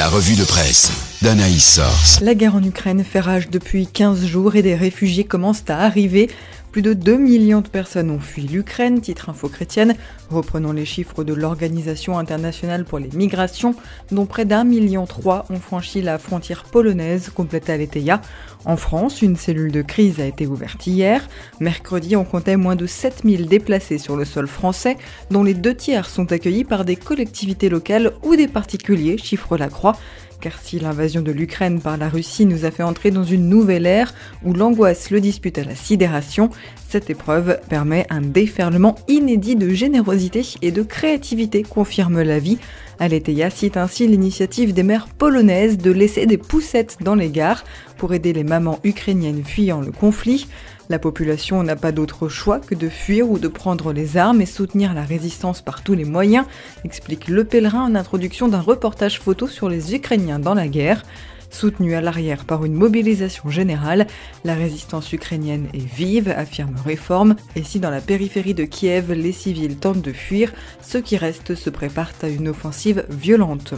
La revue de presse d'Anaïs Source. La guerre en Ukraine fait rage depuis 15 jours et des réfugiés commencent à arriver. Plus de 2 millions de personnes ont fui l'Ukraine, titre Info Chrétienne. Reprenons les chiffres de l'Organisation internationale pour les migrations, dont près d'un million trois ont franchi la frontière polonaise, complète Aletheia. En France, une cellule de crise a été ouverte hier. Mercredi, on comptait moins de 7000 déplacés sur le sol français, dont les deux tiers sont accueillis par des collectivités locales ou des particuliers, chiffre la Croix car si l'invasion de l'Ukraine par la Russie nous a fait entrer dans une nouvelle ère où l'angoisse le dispute à la sidération, cette épreuve permet un déferlement inédit de générosité et de créativité, confirme la vie. Aletheia cite ainsi l'initiative des mères polonaises de laisser des poussettes dans les gares pour aider les mamans ukrainiennes fuyant le conflit. La population n'a pas d'autre choix que de fuir ou de prendre les armes et soutenir la résistance par tous les moyens, explique Le Pèlerin en introduction d'un reportage photo sur les Ukrainiens dans la guerre. Soutenue à l'arrière par une mobilisation générale, la résistance ukrainienne est vive, affirme Réforme, et si dans la périphérie de Kiev les civils tentent de fuir, ceux qui restent se préparent à une offensive violente.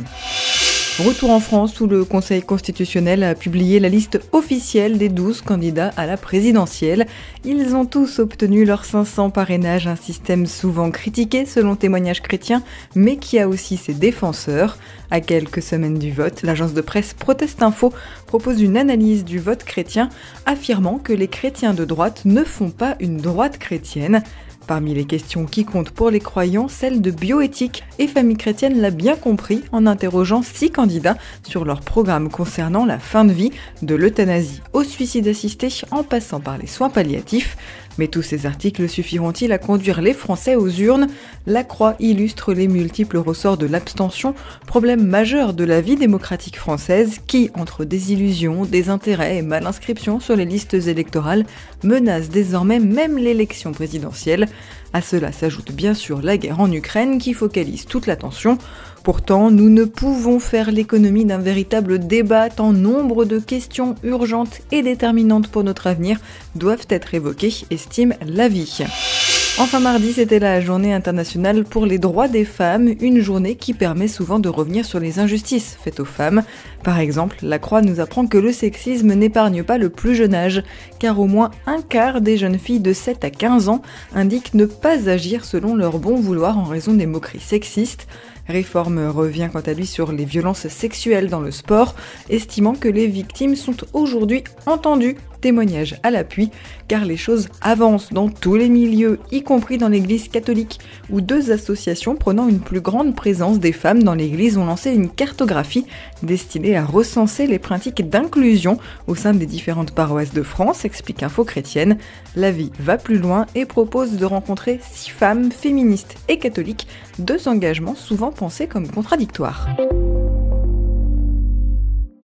Retour en France où le Conseil constitutionnel a publié la liste officielle des 12 candidats à la présidentielle. Ils ont tous obtenu leurs 500 parrainages, un système souvent critiqué selon témoignages chrétiens, mais qui a aussi ses défenseurs. À quelques semaines du vote, l'agence de presse Proteste Info propose une analyse du vote chrétien, affirmant que les chrétiens de droite ne font pas une droite chrétienne. Parmi les questions qui comptent pour les croyants, celle de bioéthique, et Famille chrétienne l'a bien compris en interrogeant six candidats sur leur programme concernant la fin de vie, de l'euthanasie au suicide assisté en passant par les soins palliatifs. Mais tous ces articles suffiront-ils à conduire les Français aux urnes? La Croix illustre les multiples ressorts de l'abstention, problème majeur de la vie démocratique française qui, entre désillusions, désintérêt et mal inscription sur les listes électorales, menace désormais même l'élection présidentielle. À cela s'ajoute bien sûr la guerre en Ukraine qui focalise toute l'attention. Pourtant, nous ne pouvons faire l'économie d'un véritable débat tant nombre de questions urgentes et déterminantes pour notre avenir doivent être évoquées, estime la vie. Enfin mardi, c'était la journée internationale pour les droits des femmes, une journée qui permet souvent de revenir sur les injustices faites aux femmes. Par exemple, la Croix nous apprend que le sexisme n'épargne pas le plus jeune âge, car au moins un quart des jeunes filles de 7 à 15 ans indiquent ne pas agir selon leur bon vouloir en raison des moqueries sexistes. Réforme revient quant à lui sur les violences sexuelles dans le sport, estimant que les victimes sont aujourd'hui entendues témoignage à l'appui, car les choses avancent dans tous les milieux, y compris dans l'Église catholique, où deux associations prenant une plus grande présence des femmes dans l'Église ont lancé une cartographie destinée à recenser les pratiques d'inclusion au sein des différentes paroisses de France, explique Info Chrétienne. La vie va plus loin et propose de rencontrer six femmes féministes et catholiques, deux engagements souvent pensés comme contradictoires.